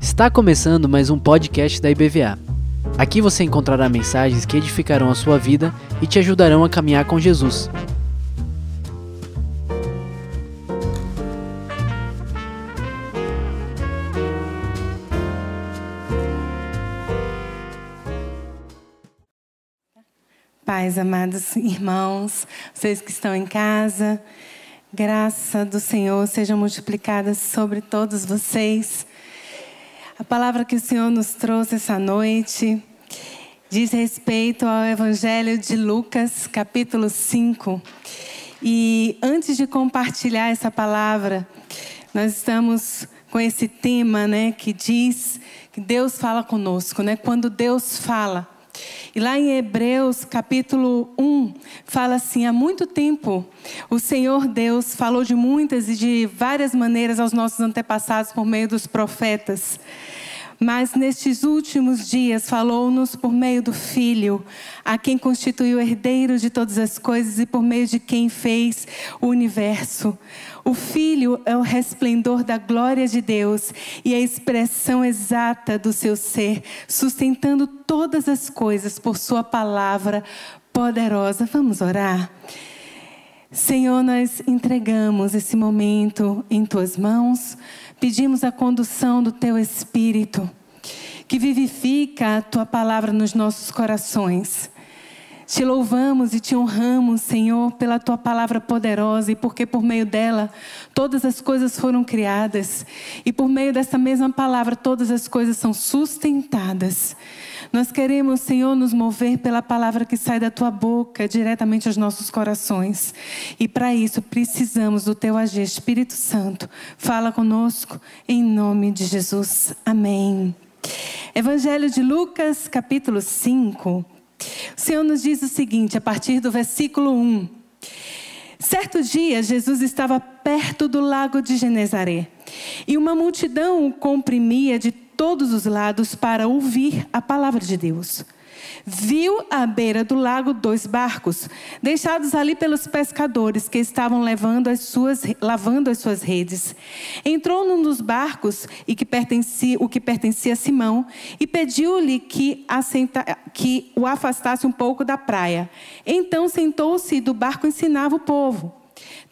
Está começando mais um podcast da IBVA. Aqui você encontrará mensagens que edificarão a sua vida e te ajudarão a caminhar com Jesus. Pais, amados irmãos, vocês que estão em casa, graça do Senhor seja multiplicada sobre todos vocês. A palavra que o Senhor nos trouxe essa noite diz respeito ao Evangelho de Lucas, capítulo 5. E antes de compartilhar essa palavra, nós estamos com esse tema, né, que diz que Deus fala conosco, né? Quando Deus fala. E lá em Hebreus, capítulo 1, fala assim: há muito tempo o Senhor Deus falou de muitas e de várias maneiras aos nossos antepassados por meio dos profetas. Mas nestes últimos dias falou-nos por meio do Filho, a quem constituiu herdeiro de todas as coisas e por meio de quem fez o universo. O Filho é o resplendor da glória de Deus e a expressão exata do seu ser, sustentando todas as coisas por Sua palavra poderosa. Vamos orar? Senhor, nós entregamos esse momento em Tuas mãos, pedimos a condução do Teu Espírito, que vivifica a Tua palavra nos nossos corações. Te louvamos e te honramos, Senhor, pela tua palavra poderosa e porque por meio dela todas as coisas foram criadas e por meio dessa mesma palavra todas as coisas são sustentadas. Nós queremos, Senhor, nos mover pela palavra que sai da tua boca diretamente aos nossos corações. E para isso precisamos do teu agir, Espírito Santo. Fala conosco em nome de Jesus. Amém. Evangelho de Lucas, capítulo 5. O Senhor nos diz o seguinte, a partir do versículo 1. Certo dia, Jesus estava perto do lago de Genezaré e uma multidão o comprimia de todos os lados para ouvir a palavra de Deus viu à beira do lago dois barcos, deixados ali pelos pescadores que estavam levando as suas, lavando as suas redes. Entrou num dos barcos e que pertencia, o que pertencia a Simão e pediu-lhe que, que o afastasse um pouco da praia. Então sentou-se do barco ensinava o povo.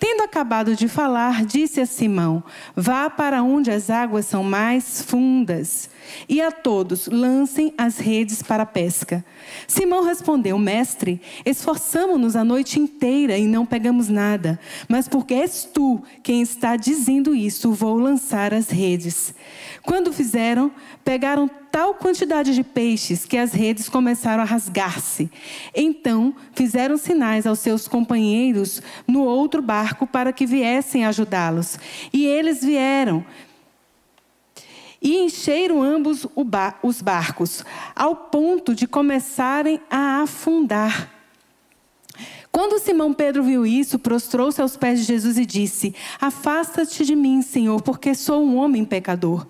Tendo acabado de falar, disse a Simão: Vá para onde as águas são mais fundas, e a todos lancem as redes para a pesca. Simão respondeu: Mestre, esforçamo-nos a noite inteira e não pegamos nada, mas porque és tu quem está dizendo isso, vou lançar as redes. Quando fizeram, pegaram tal quantidade de peixes que as redes começaram a rasgar-se. Então fizeram sinais aos seus companheiros no outro barco para que viessem ajudá-los. E eles vieram e encheram ambos os barcos, ao ponto de começarem a afundar. Quando Simão Pedro viu isso, prostrou-se aos pés de Jesus e disse: Afasta-te de mim, Senhor, porque sou um homem pecador.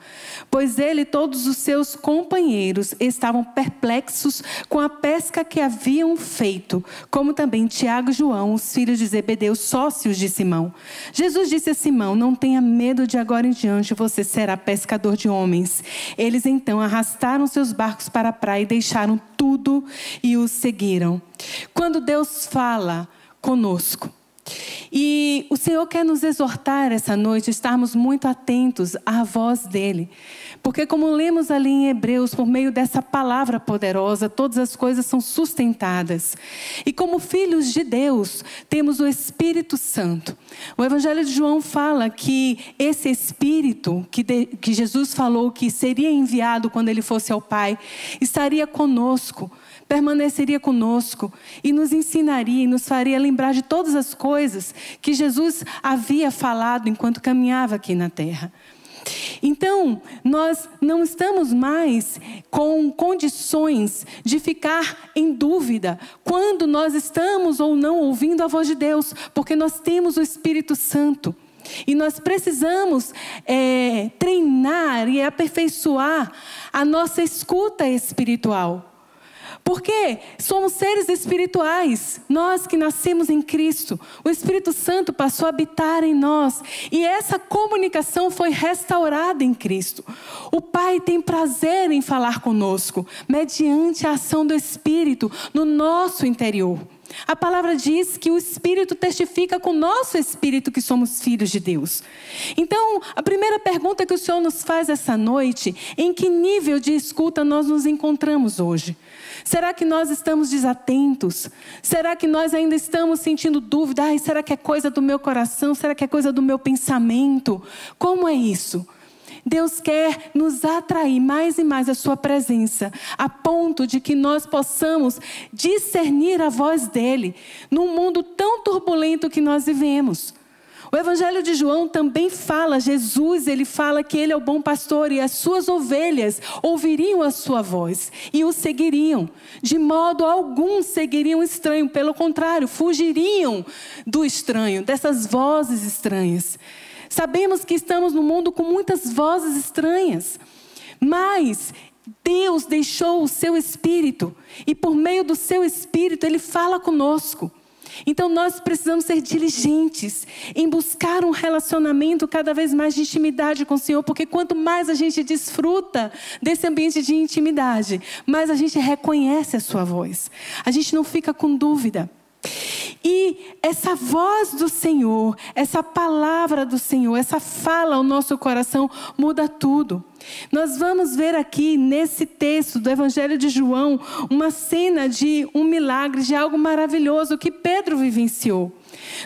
Pois ele e todos os seus companheiros estavam perplexos com a pesca que haviam feito, como também Tiago e João, os filhos de Zebedeu, sócios de Simão. Jesus disse a Simão: Não tenha medo de agora em diante, você será pescador de homens. Eles então arrastaram seus barcos para a praia e deixaram tudo e os seguiram. Quando Deus fala conosco, e o Senhor quer nos exortar essa noite, estarmos muito atentos à voz dEle. Porque, como lemos ali em Hebreus, por meio dessa palavra poderosa, todas as coisas são sustentadas. E como filhos de Deus, temos o Espírito Santo. O Evangelho de João fala que esse Espírito que, de, que Jesus falou que seria enviado quando ele fosse ao Pai, estaria conosco permaneceria conosco e nos ensinaria e nos faria lembrar de todas as coisas que Jesus havia falado enquanto caminhava aqui na terra. Então, nós não estamos mais com condições de ficar em dúvida quando nós estamos ou não ouvindo a voz de Deus, porque nós temos o Espírito Santo. E nós precisamos é, treinar e aperfeiçoar a nossa escuta espiritual. Porque somos seres espirituais, nós que nascemos em Cristo. O Espírito Santo passou a habitar em nós e essa comunicação foi restaurada em Cristo. O Pai tem prazer em falar conosco, mediante a ação do Espírito no nosso interior. A palavra diz que o Espírito testifica com o nosso espírito que somos filhos de Deus. Então, a primeira pergunta que o Senhor nos faz essa noite: em que nível de escuta nós nos encontramos hoje? Será que nós estamos desatentos? Será que nós ainda estamos sentindo dúvida? Ai, será que é coisa do meu coração? Será que é coisa do meu pensamento? Como é isso? Deus quer nos atrair mais e mais a Sua presença, a ponto de que nós possamos discernir a voz dEle num mundo tão turbulento que nós vivemos. O Evangelho de João também fala, Jesus, ele fala que ele é o bom pastor e as suas ovelhas ouviriam a sua voz e o seguiriam. De modo algum seguiriam o estranho, pelo contrário, fugiriam do estranho, dessas vozes estranhas. Sabemos que estamos no mundo com muitas vozes estranhas, mas Deus deixou o seu espírito e por meio do seu espírito ele fala conosco. Então nós precisamos ser diligentes em buscar um relacionamento cada vez mais de intimidade com o Senhor, porque quanto mais a gente desfruta desse ambiente de intimidade, mais a gente reconhece a sua voz. A gente não fica com dúvida. E essa voz do Senhor, essa palavra do Senhor, essa fala ao nosso coração muda tudo. Nós vamos ver aqui nesse texto do Evangelho de João uma cena de um milagre, de algo maravilhoso que Pedro vivenciou.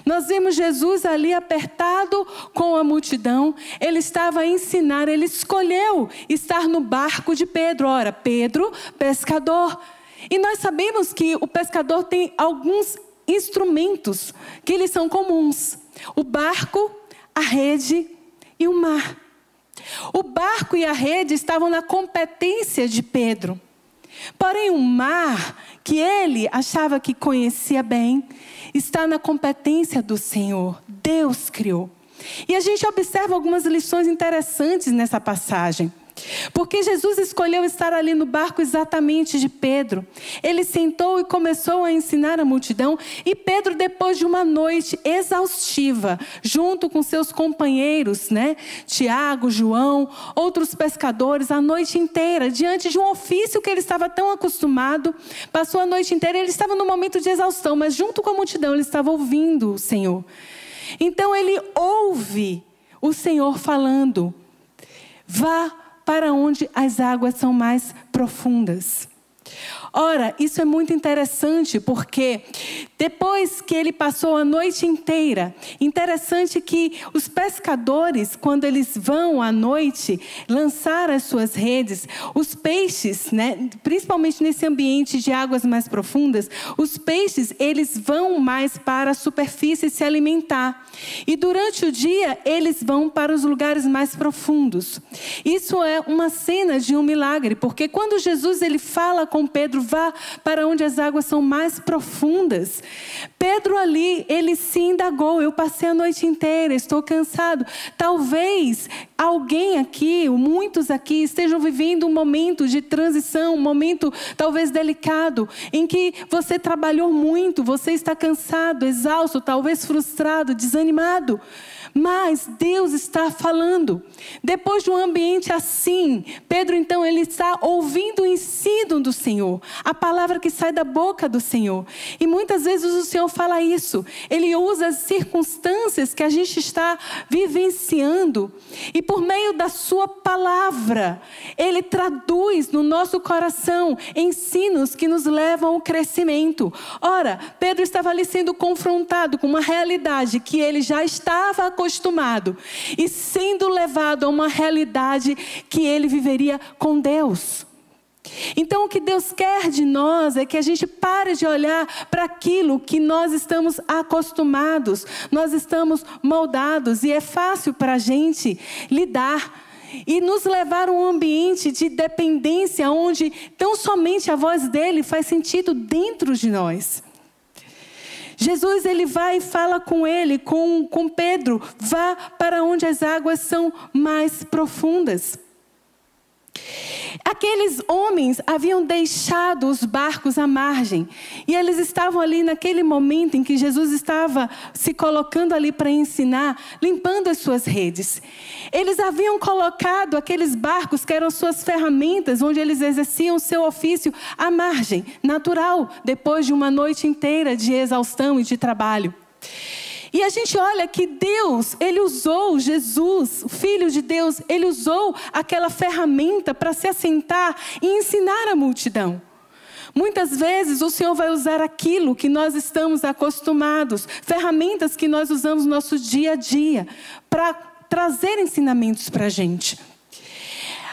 Nós vemos Jesus ali apertado com a multidão, ele estava a ensinar, ele escolheu estar no barco de Pedro. Ora, Pedro, pescador. E nós sabemos que o pescador tem alguns instrumentos que eles são comuns: o barco, a rede e o mar. O barco e a rede estavam na competência de Pedro. Porém, o mar, que ele achava que conhecia bem, está na competência do Senhor. Deus criou. E a gente observa algumas lições interessantes nessa passagem. Porque Jesus escolheu estar ali no barco exatamente de Pedro. Ele sentou e começou a ensinar a multidão, e Pedro, depois de uma noite exaustiva, junto com seus companheiros, né, Tiago, João, outros pescadores, a noite inteira, diante de um ofício que ele estava tão acostumado, passou a noite inteira, ele estava num momento de exaustão, mas junto com a multidão ele estava ouvindo o Senhor. Então ele ouve o Senhor falando: Vá para onde as águas são mais profundas. Ora, isso é muito interessante porque depois que ele passou a noite inteira, interessante que os pescadores, quando eles vão à noite lançar as suas redes, os peixes, né, principalmente nesse ambiente de águas mais profundas, os peixes eles vão mais para a superfície se alimentar. E durante o dia eles vão para os lugares mais profundos. Isso é uma cena de um milagre, porque quando Jesus ele fala com Pedro vá para onde as águas são mais profundas. Pedro ali, ele se indagou. Eu passei a noite inteira, estou cansado. Talvez alguém aqui, muitos aqui, estejam vivendo um momento de transição, um momento talvez delicado, em que você trabalhou muito, você está cansado, exausto, talvez frustrado, desanimado. Mas Deus está falando. Depois de um ambiente assim, Pedro então ele está ouvindo o ensino do Senhor, a palavra que sai da boca do Senhor. E muitas vezes o Senhor fala isso. Ele usa as circunstâncias que a gente está vivenciando e por meio da sua palavra, ele traduz no nosso coração ensinos que nos levam ao crescimento. Ora, Pedro estava ali sendo confrontado com uma realidade que ele já estava acostumado acostumado e sendo levado a uma realidade que ele viveria com Deus. Então, o que Deus quer de nós é que a gente pare de olhar para aquilo que nós estamos acostumados, nós estamos moldados, e é fácil para a gente lidar e nos levar a um ambiente de dependência onde tão somente a voz dele faz sentido dentro de nós. Jesus ele vai e fala com ele, com, com Pedro, vá para onde as águas são mais profundas. Aqueles homens haviam deixado os barcos à margem e eles estavam ali naquele momento em que Jesus estava se colocando ali para ensinar, limpando as suas redes. Eles haviam colocado aqueles barcos que eram suas ferramentas, onde eles exerciam seu ofício à margem, natural, depois de uma noite inteira de exaustão e de trabalho. E a gente olha que Deus, ele usou Jesus, o Filho de Deus, ele usou aquela ferramenta para se assentar e ensinar a multidão. Muitas vezes o Senhor vai usar aquilo que nós estamos acostumados, ferramentas que nós usamos no nosso dia a dia, para trazer ensinamentos para a gente.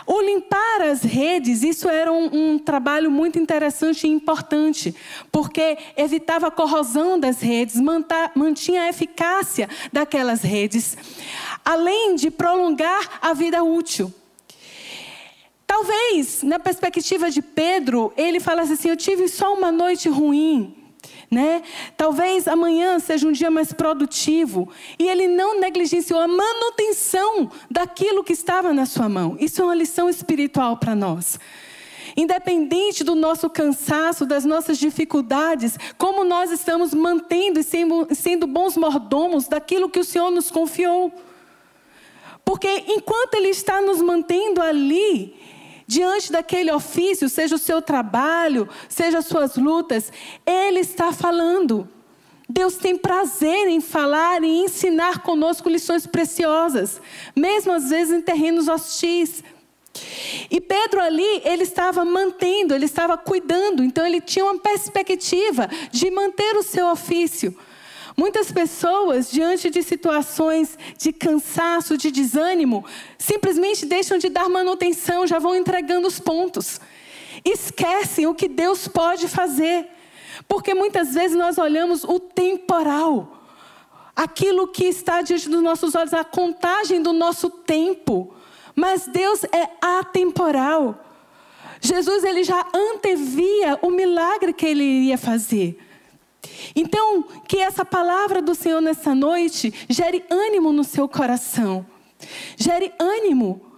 O limpar as redes, isso era um, um, trabalho muito interessante e importante, porque evitava a corrosão das redes, mantinha a eficácia daquelas redes, além de prolongar a vida útil. Talvez, na perspectiva de Pedro, ele falasse assim: Eu tive só uma noite ruim, né? Talvez amanhã seja um dia mais produtivo. E ele não negligenciou a manutenção daquilo que estava na sua mão. Isso é uma lição espiritual para nós. Independente do nosso cansaço, das nossas dificuldades, como nós estamos mantendo e sendo, bons mordomos daquilo que o Senhor nos confiou. Porque enquanto Ele está nos mantendo ali, diante daquele ofício, seja o seu trabalho, seja as suas lutas, Ele está falando. Deus tem prazer em falar e ensinar conosco lições preciosas, mesmo às vezes em terrenos hostis. E Pedro ali, ele estava mantendo, ele estava cuidando, então ele tinha uma perspectiva de manter o seu ofício. Muitas pessoas, diante de situações de cansaço, de desânimo, simplesmente deixam de dar manutenção, já vão entregando os pontos. Esquecem o que Deus pode fazer. Porque muitas vezes nós olhamos o temporal, aquilo que está diante dos nossos olhos, a contagem do nosso tempo. Mas Deus é atemporal. Jesus ele já antevia o milagre que ele iria fazer. Então, que essa palavra do Senhor nessa noite gere ânimo no seu coração. Gere ânimo.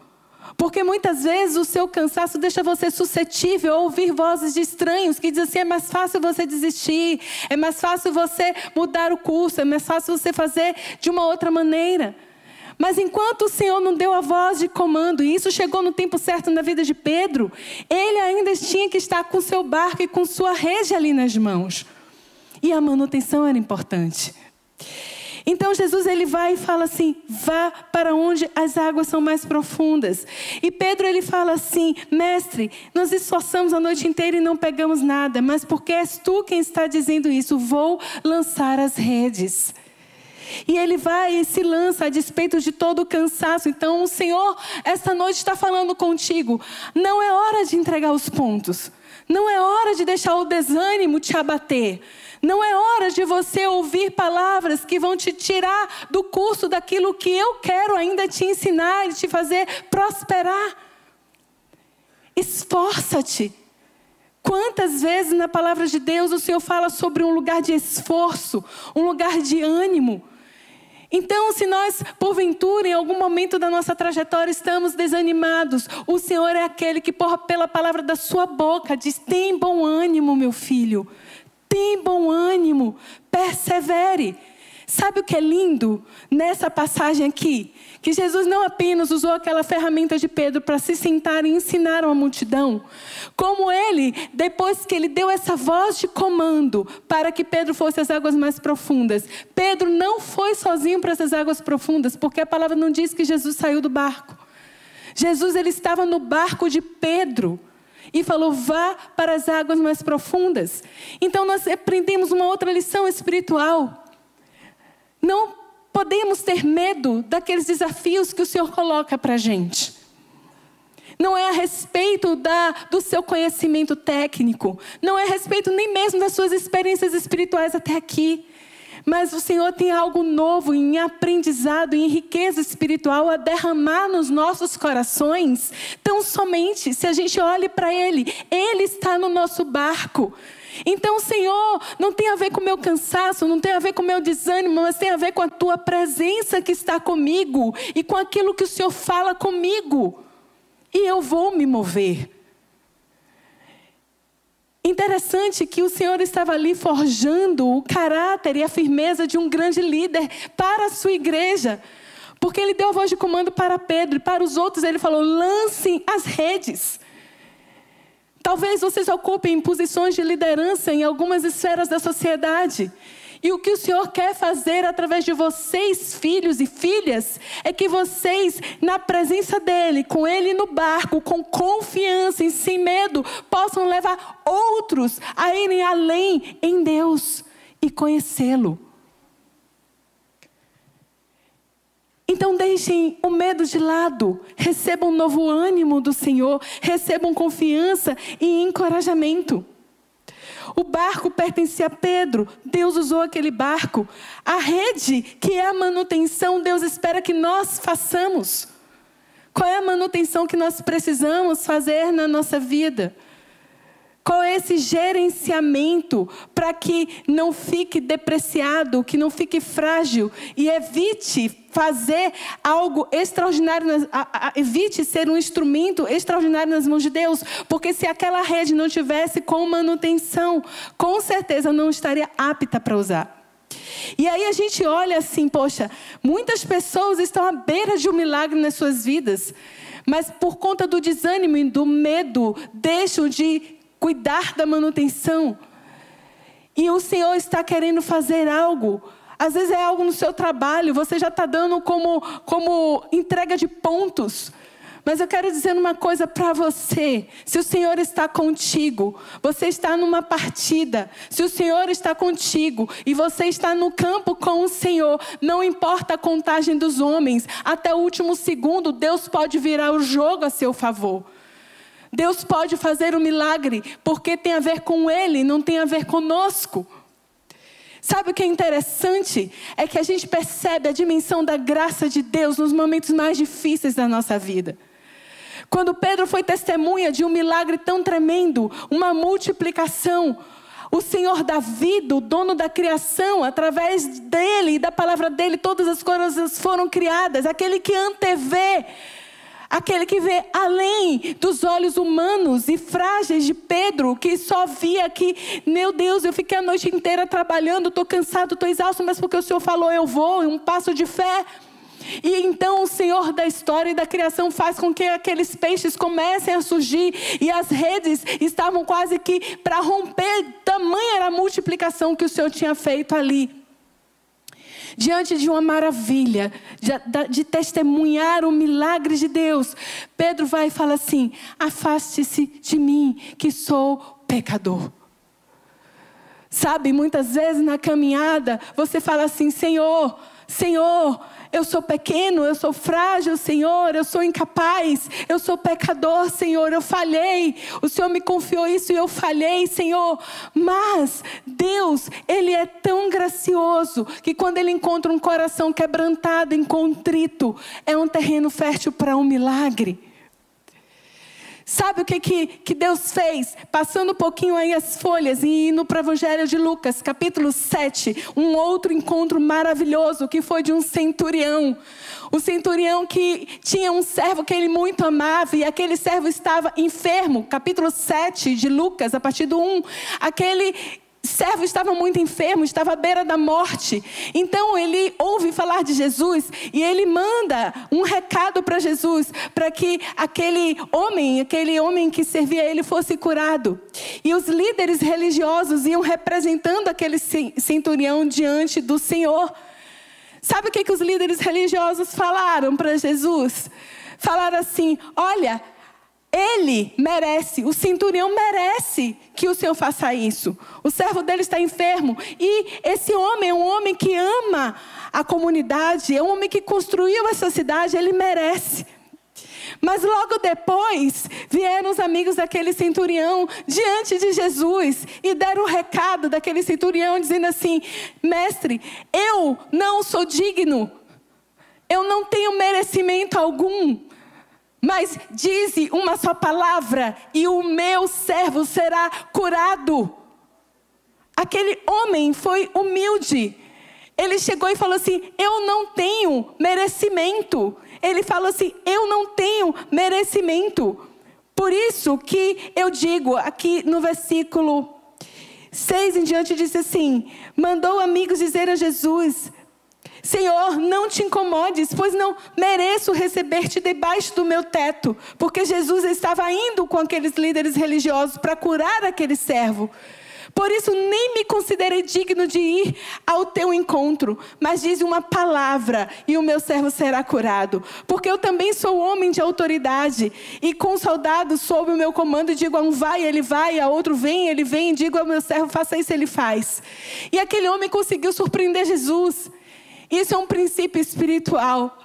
Porque muitas vezes o seu cansaço deixa você suscetível a ouvir vozes de estranhos que dizem assim: é mais fácil você desistir, é mais fácil você mudar o curso, é mais fácil você fazer de uma outra maneira. Mas enquanto o Senhor não deu a voz de comando, e isso chegou no tempo certo na vida de Pedro, ele ainda tinha que estar com seu barco e com sua rede ali nas mãos. E a manutenção era importante. Então Jesus ele vai e fala assim: vá para onde as águas são mais profundas. E Pedro ele fala assim: mestre, nós esforçamos a noite inteira e não pegamos nada, mas porque és tu quem está dizendo isso, vou lançar as redes. E ele vai e se lança a despeito de todo o cansaço. Então o Senhor, esta noite, está falando contigo: não é hora de entregar os pontos, não é hora de deixar o desânimo te abater. Não é hora de você ouvir palavras que vão te tirar do curso daquilo que eu quero ainda te ensinar e te fazer prosperar. Esforça-te. Quantas vezes na palavra de Deus o Senhor fala sobre um lugar de esforço, um lugar de ânimo? Então, se nós, porventura, em algum momento da nossa trajetória, estamos desanimados, o Senhor é aquele que, pela palavra da sua boca, diz: tem bom ânimo, meu filho. Tem bom ânimo, persevere. Sabe o que é lindo nessa passagem aqui? Que Jesus não apenas usou aquela ferramenta de Pedro para se sentar e ensinar uma multidão, como ele, depois que ele deu essa voz de comando para que Pedro fosse às águas mais profundas, Pedro não foi sozinho para essas águas profundas, porque a palavra não diz que Jesus saiu do barco. Jesus ele estava no barco de Pedro e falou: vá para as águas mais profundas. Então nós aprendemos uma outra lição espiritual. Não podemos ter medo daqueles desafios que o Senhor coloca para a gente. Não é a respeito da, do seu conhecimento técnico, não é a respeito nem mesmo das suas experiências espirituais até aqui. Mas o Senhor tem algo novo em aprendizado, em riqueza espiritual a derramar nos nossos corações. Tão somente se a gente olhe para Ele, Ele está no nosso barco. Então, Senhor, não tem a ver com o meu cansaço, não tem a ver com o meu desânimo, mas tem a ver com a tua presença que está comigo e com aquilo que o Senhor fala comigo. e eu vou me mover. Interessante que o Senhor estava ali forjando o caráter e a firmeza de um grande líder para a sua igreja. Porque ele deu a voz de comando para Pedro e para os outros ele falou: lancem as redes. Talvez vocês ocupem posições de liderança em algumas esferas da sociedade. E o que o Senhor quer fazer através de vocês, filhos e filhas, é que vocês, na presença dEle, com Ele no barco, com confiança e sem medo, possam levar outros a irem além em Deus e conhecê-lo. Então deixem o medo de lado, recebam um novo ânimo do Senhor, recebam confiança e encorajamento. O barco pertencia a Pedro, Deus usou aquele barco. A rede, que é a manutenção, Deus espera que nós façamos. Qual é a manutenção que nós precisamos fazer na nossa vida? Qual é esse gerenciamento para que não fique depreciado, que não fique frágil e evite fazer algo extraordinário, evite ser um instrumento extraordinário nas mãos de Deus, porque se aquela rede não tivesse com manutenção, com certeza não estaria apta para usar. E aí a gente olha assim, poxa, muitas pessoas estão à beira de um milagre nas suas vidas, mas por conta do desânimo e do medo, deixam de cuidar da manutenção. E o Senhor está querendo fazer algo. Às vezes é algo no seu trabalho, você já está dando como, como entrega de pontos. Mas eu quero dizer uma coisa para você: se o Senhor está contigo, você está numa partida. Se o Senhor está contigo e você está no campo com o Senhor, não importa a contagem dos homens, até o último segundo, Deus pode virar o jogo a seu favor. Deus pode fazer um milagre porque tem a ver com Ele, não tem a ver conosco. Sabe o que é interessante? É que a gente percebe a dimensão da graça de Deus nos momentos mais difíceis da nossa vida. Quando Pedro foi testemunha de um milagre tão tremendo, uma multiplicação, o Senhor da vida, o dono da criação, através dele e da palavra dele, todas as coisas foram criadas, aquele que antevê Aquele que vê além dos olhos humanos e frágeis de Pedro, que só via que, meu Deus, eu fiquei a noite inteira trabalhando, estou cansado, estou exausto, mas porque o Senhor falou, eu vou, um passo de fé. E então o Senhor da história e da criação faz com que aqueles peixes comecem a surgir e as redes estavam quase que para romper, tamanha era a multiplicação que o Senhor tinha feito ali diante de uma maravilha, de, de testemunhar o milagre de Deus, Pedro vai e fala assim: afaste-se de mim, que sou pecador. Sabe, muitas vezes na caminhada, você fala assim: Senhor, Senhor, eu sou pequeno, eu sou frágil, Senhor, eu sou incapaz, eu sou pecador, Senhor, eu falhei. O Senhor me confiou isso e eu falhei, Senhor. Mas Deus, Ele é tão gracioso que quando Ele encontra um coração quebrantado, incontrito, é um terreno fértil para um milagre. Sabe o que, que, que Deus fez? Passando um pouquinho aí as folhas e indo para o Evangelho de Lucas, capítulo 7, um outro encontro maravilhoso que foi de um centurião. O centurião que tinha um servo que ele muito amava e aquele servo estava enfermo. Capítulo 7 de Lucas, a partir do 1. Aquele servo estava muito enfermo, estava à beira da morte. Então ele ouve falar de Jesus e ele manda um recado para Jesus, para que aquele homem, aquele homem que servia a ele fosse curado. E os líderes religiosos iam representando aquele centurião diante do Senhor. Sabe o que, que os líderes religiosos falaram para Jesus? Falaram assim: olha, ele merece, o centurião merece que o Senhor faça isso. O servo dele está enfermo. E esse homem é um homem que ama a comunidade, é um homem que construiu essa cidade, ele merece. Mas logo depois vieram os amigos daquele centurião diante de Jesus e deram o recado daquele centurião dizendo assim: Mestre, eu não sou digno, eu não tenho merecimento algum mas dize uma só palavra e o meu servo será curado. Aquele homem foi humilde. Ele chegou e falou assim: Eu não tenho merecimento. Ele falou assim: Eu não tenho merecimento. Por isso que eu digo aqui no versículo 6 em diante, disse assim: Mandou amigos dizer a Jesus: Senhor, não te incomodes, pois não mereço receber-te debaixo do meu teto. Porque Jesus estava indo com aqueles líderes religiosos para curar aquele servo. Por isso nem me considerei digno de ir ao teu encontro, mas diz uma palavra e o meu servo será curado. Porque eu também sou homem de autoridade e com soldados sob o meu comando digo a um vai, ele vai, a outro vem, ele vem, digo ao meu servo faça isso, ele faz. E aquele homem conseguiu surpreender Jesus. Isso é um princípio espiritual.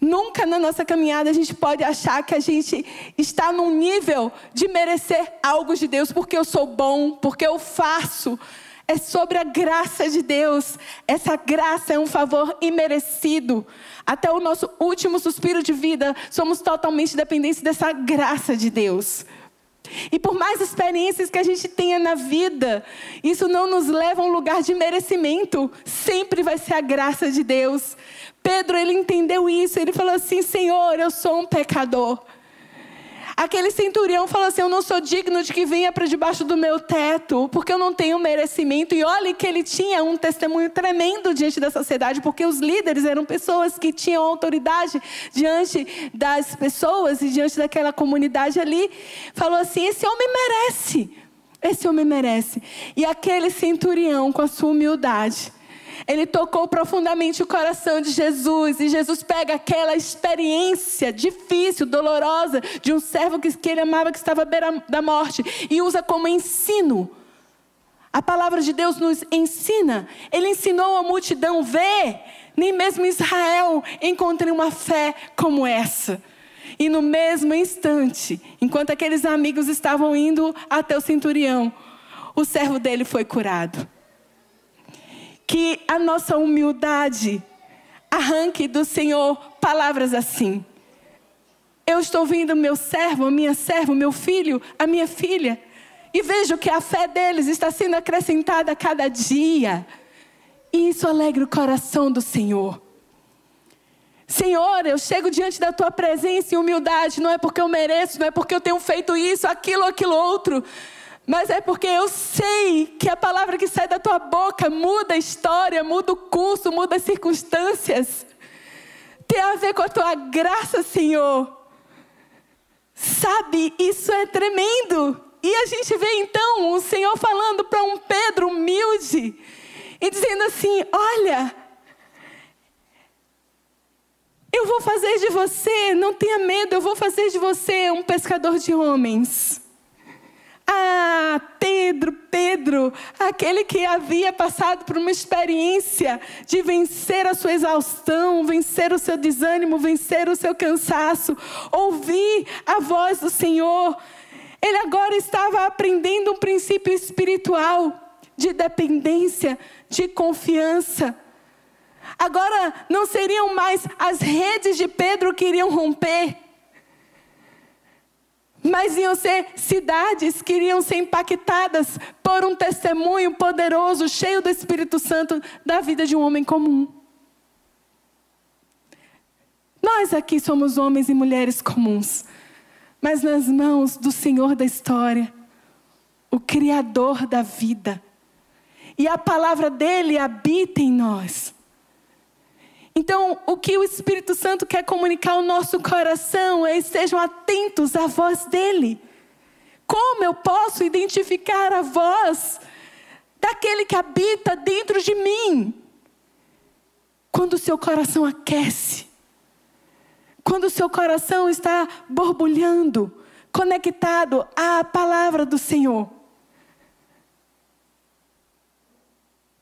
Nunca na nossa caminhada a gente pode achar que a gente está num nível de merecer algo de Deus porque eu sou bom, porque eu faço. É sobre a graça de Deus. Essa graça é um favor imerecido. Até o nosso último suspiro de vida, somos totalmente dependentes dessa graça de Deus. E por mais experiências que a gente tenha na vida, isso não nos leva a um lugar de merecimento. Sempre vai ser a graça de Deus. Pedro, ele entendeu isso. Ele falou assim: Senhor, eu sou um pecador. Aquele centurião falou assim: Eu não sou digno de que venha para debaixo do meu teto, porque eu não tenho merecimento. E olhe que ele tinha um testemunho tremendo diante da sociedade, porque os líderes eram pessoas que tinham autoridade diante das pessoas e diante daquela comunidade ali. Falou assim: Esse homem merece. Esse homem merece. E aquele centurião, com a sua humildade, ele tocou profundamente o coração de Jesus. E Jesus pega aquela experiência difícil, dolorosa, de um servo que, ele amava, que estava à beira da morte, e usa como ensino. A palavra de Deus nos ensina. Ele ensinou a multidão: vê, nem mesmo Israel encontrei uma fé como essa. E no mesmo instante, enquanto aqueles amigos estavam indo até o centurião, o servo dele foi curado que a nossa humildade arranque do Senhor palavras assim. Eu estou vendo meu servo, minha serva, meu filho, a minha filha, e vejo que a fé deles está sendo acrescentada a cada dia. E isso alegra o coração do Senhor. Senhor, eu chego diante da tua presença em humildade, não é porque eu mereço, não é porque eu tenho feito isso, aquilo, aquilo outro, mas é porque eu sei que a palavra que sai da tua boca muda a história, muda o curso, muda as circunstâncias. Tem a ver com a tua graça, Senhor. Sabe, isso é tremendo. E a gente vê então o Senhor falando para um Pedro humilde e dizendo assim: Olha, eu vou fazer de você, não tenha medo, eu vou fazer de você um pescador de homens. Ah, Pedro, Pedro, aquele que havia passado por uma experiência de vencer a sua exaustão, vencer o seu desânimo, vencer o seu cansaço, ouvir a voz do Senhor. Ele agora estava aprendendo um princípio espiritual de dependência, de confiança. Agora não seriam mais as redes de Pedro que iriam romper mas iam ser cidades que iriam ser impactadas por um testemunho poderoso, cheio do Espírito Santo, da vida de um homem comum. Nós aqui somos homens e mulheres comuns, mas nas mãos do Senhor da história, o Criador da vida. E a palavra dele habita em nós. Então, o que o Espírito Santo quer comunicar ao nosso coração é estejam atentos à voz dele. Como eu posso identificar a voz daquele que habita dentro de mim? Quando o seu coração aquece, quando o seu coração está borbulhando, conectado à palavra do Senhor.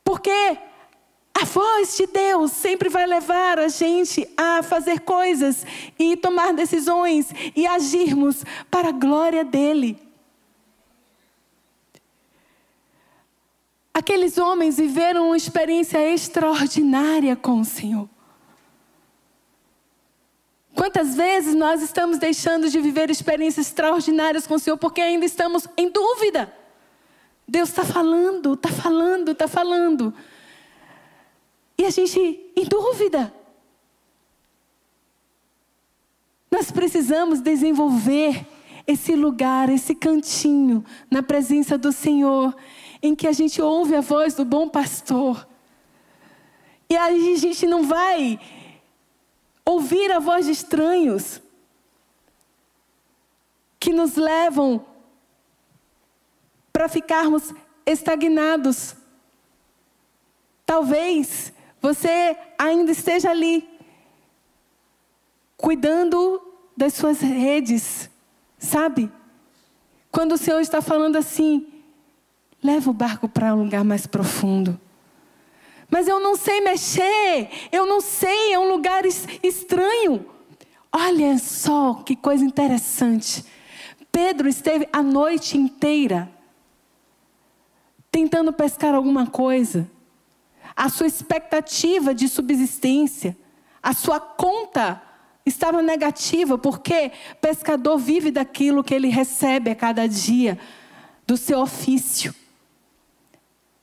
Porque a voz de Deus sempre vai levar a gente a fazer coisas e tomar decisões e agirmos para a glória dele. Aqueles homens viveram uma experiência extraordinária com o Senhor. Quantas vezes nós estamos deixando de viver experiências extraordinárias com o Senhor porque ainda estamos em dúvida? Deus está falando, está falando, está falando. E a gente em dúvida. Nós precisamos desenvolver esse lugar, esse cantinho na presença do Senhor, em que a gente ouve a voz do bom pastor. E aí a gente não vai ouvir a voz de estranhos que nos levam para ficarmos estagnados. Talvez você ainda esteja ali, cuidando das suas redes, sabe? Quando o Senhor está falando assim, leva o barco para um lugar mais profundo. Mas eu não sei mexer, eu não sei, é um lugar estranho. Olha só que coisa interessante. Pedro esteve a noite inteira tentando pescar alguma coisa. A sua expectativa de subsistência, a sua conta estava negativa, porque pescador vive daquilo que ele recebe a cada dia, do seu ofício.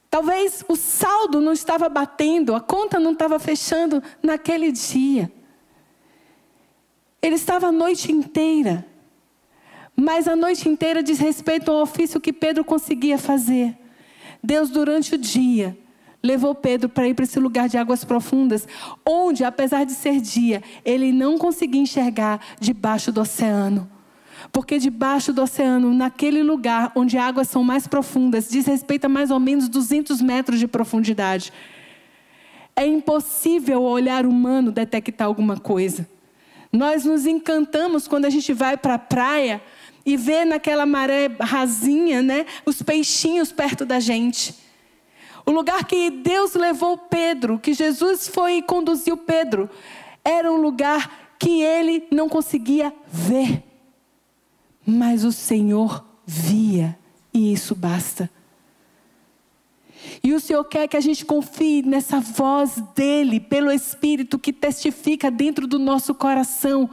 Talvez o saldo não estava batendo, a conta não estava fechando naquele dia. Ele estava a noite inteira, mas a noite inteira diz respeito ao ofício que Pedro conseguia fazer. Deus, durante o dia, levou Pedro para ir para esse lugar de águas profundas, onde, apesar de ser dia, ele não conseguia enxergar debaixo do oceano. Porque debaixo do oceano, naquele lugar onde águas são mais profundas, diz respeito a mais ou menos 200 metros de profundidade. É impossível o olhar humano detectar alguma coisa. Nós nos encantamos quando a gente vai para a praia e vê naquela maré rasinha, né, os peixinhos perto da gente. O lugar que Deus levou Pedro, que Jesus foi e conduziu Pedro, era um lugar que ele não conseguia ver. Mas o Senhor via, e isso basta. E o Senhor quer que a gente confie nessa voz dele, pelo Espírito que testifica dentro do nosso coração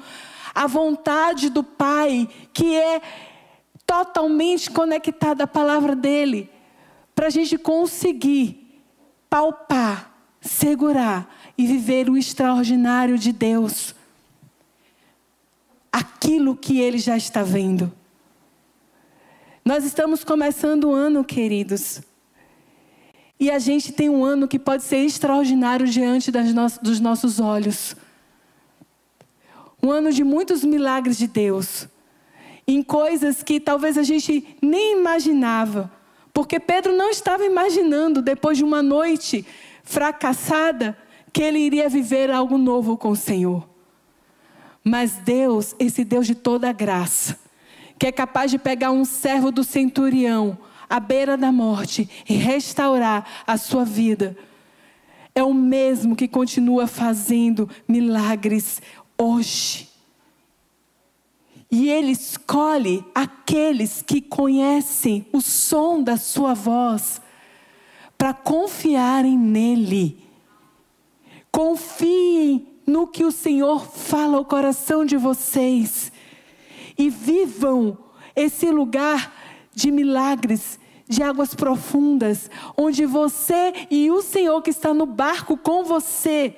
a vontade do Pai, que é totalmente conectada à palavra dele para a gente conseguir palpar, segurar e viver o extraordinário de Deus. Aquilo que ele já está vendo. Nós estamos começando o ano, queridos. E a gente tem um ano que pode ser extraordinário diante no dos nossos olhos. Um ano de muitos milagres de Deus. Em coisas que talvez a gente nem imaginava. Porque Pedro não estava imaginando, depois de uma noite fracassada, que ele iria viver algo novo com o Senhor. Mas Deus, esse Deus de toda graça, que é capaz de pegar um servo do centurião à beira da morte e restaurar a sua vida, é o mesmo que continua fazendo milagres hoje. E Ele escolhe aqueles que conhecem o som da Sua voz para confiarem nele. Confiem no que o Senhor fala ao coração de vocês e vivam esse lugar de milagres, de águas profundas, onde você e o Senhor que está no barco com você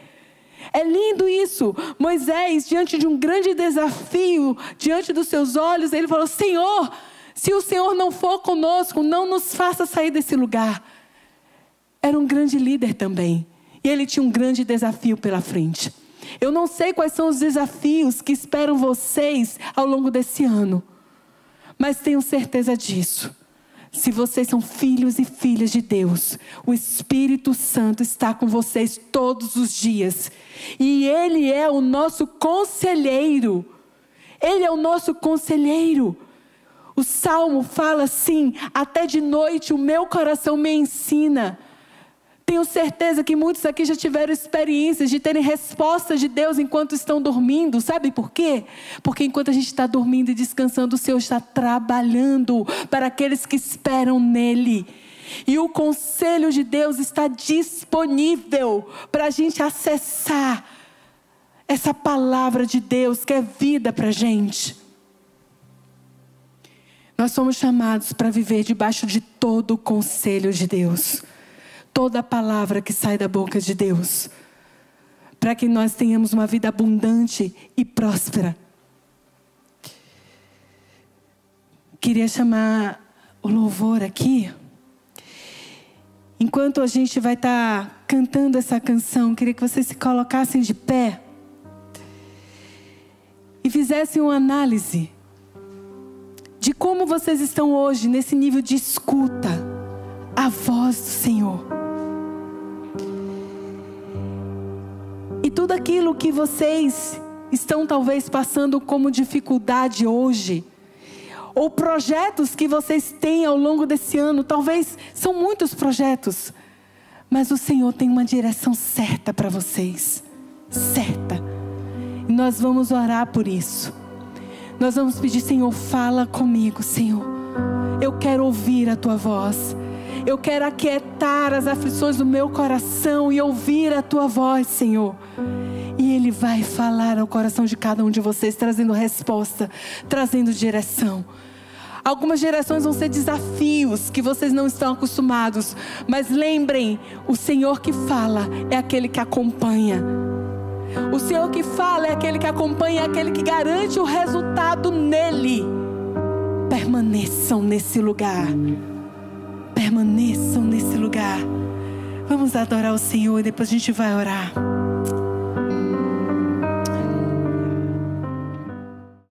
é lindo isso. Moisés, diante de um grande desafio, diante dos seus olhos, ele falou: Senhor, se o Senhor não for conosco, não nos faça sair desse lugar. Era um grande líder também. E ele tinha um grande desafio pela frente. Eu não sei quais são os desafios que esperam vocês ao longo desse ano, mas tenho certeza disso. Se vocês são filhos e filhas de Deus, o Espírito Santo está com vocês todos os dias. E Ele é o nosso conselheiro. Ele é o nosso conselheiro. O salmo fala assim: até de noite o meu coração me ensina. Tenho certeza que muitos aqui já tiveram experiências de terem respostas de Deus enquanto estão dormindo. Sabe por quê? Porque enquanto a gente está dormindo e descansando, o Senhor está trabalhando para aqueles que esperam nele. E o conselho de Deus está disponível para a gente acessar essa palavra de Deus que é vida para a gente. Nós somos chamados para viver debaixo de todo o conselho de Deus toda palavra que sai da boca de Deus, para que nós tenhamos uma vida abundante e próspera. Queria chamar o louvor aqui. Enquanto a gente vai estar tá cantando essa canção, queria que vocês se colocassem de pé e fizessem uma análise de como vocês estão hoje nesse nível de escuta a voz do Senhor. E tudo aquilo que vocês estão talvez passando como dificuldade hoje, ou projetos que vocês têm ao longo desse ano, talvez são muitos projetos, mas o Senhor tem uma direção certa para vocês certa. E nós vamos orar por isso. Nós vamos pedir, Senhor, fala comigo, Senhor. Eu quero ouvir a tua voz. Eu quero aquietar as aflições do meu coração e ouvir a tua voz, Senhor. E Ele vai falar ao coração de cada um de vocês, trazendo resposta, trazendo direção. Algumas gerações vão ser desafios que vocês não estão acostumados, mas lembrem: o Senhor que fala é aquele que acompanha. O Senhor que fala é aquele que acompanha, é aquele que garante o resultado nele. Permaneçam nesse lugar. Permaneçam nesse lugar. Vamos adorar o Senhor e depois a gente vai orar.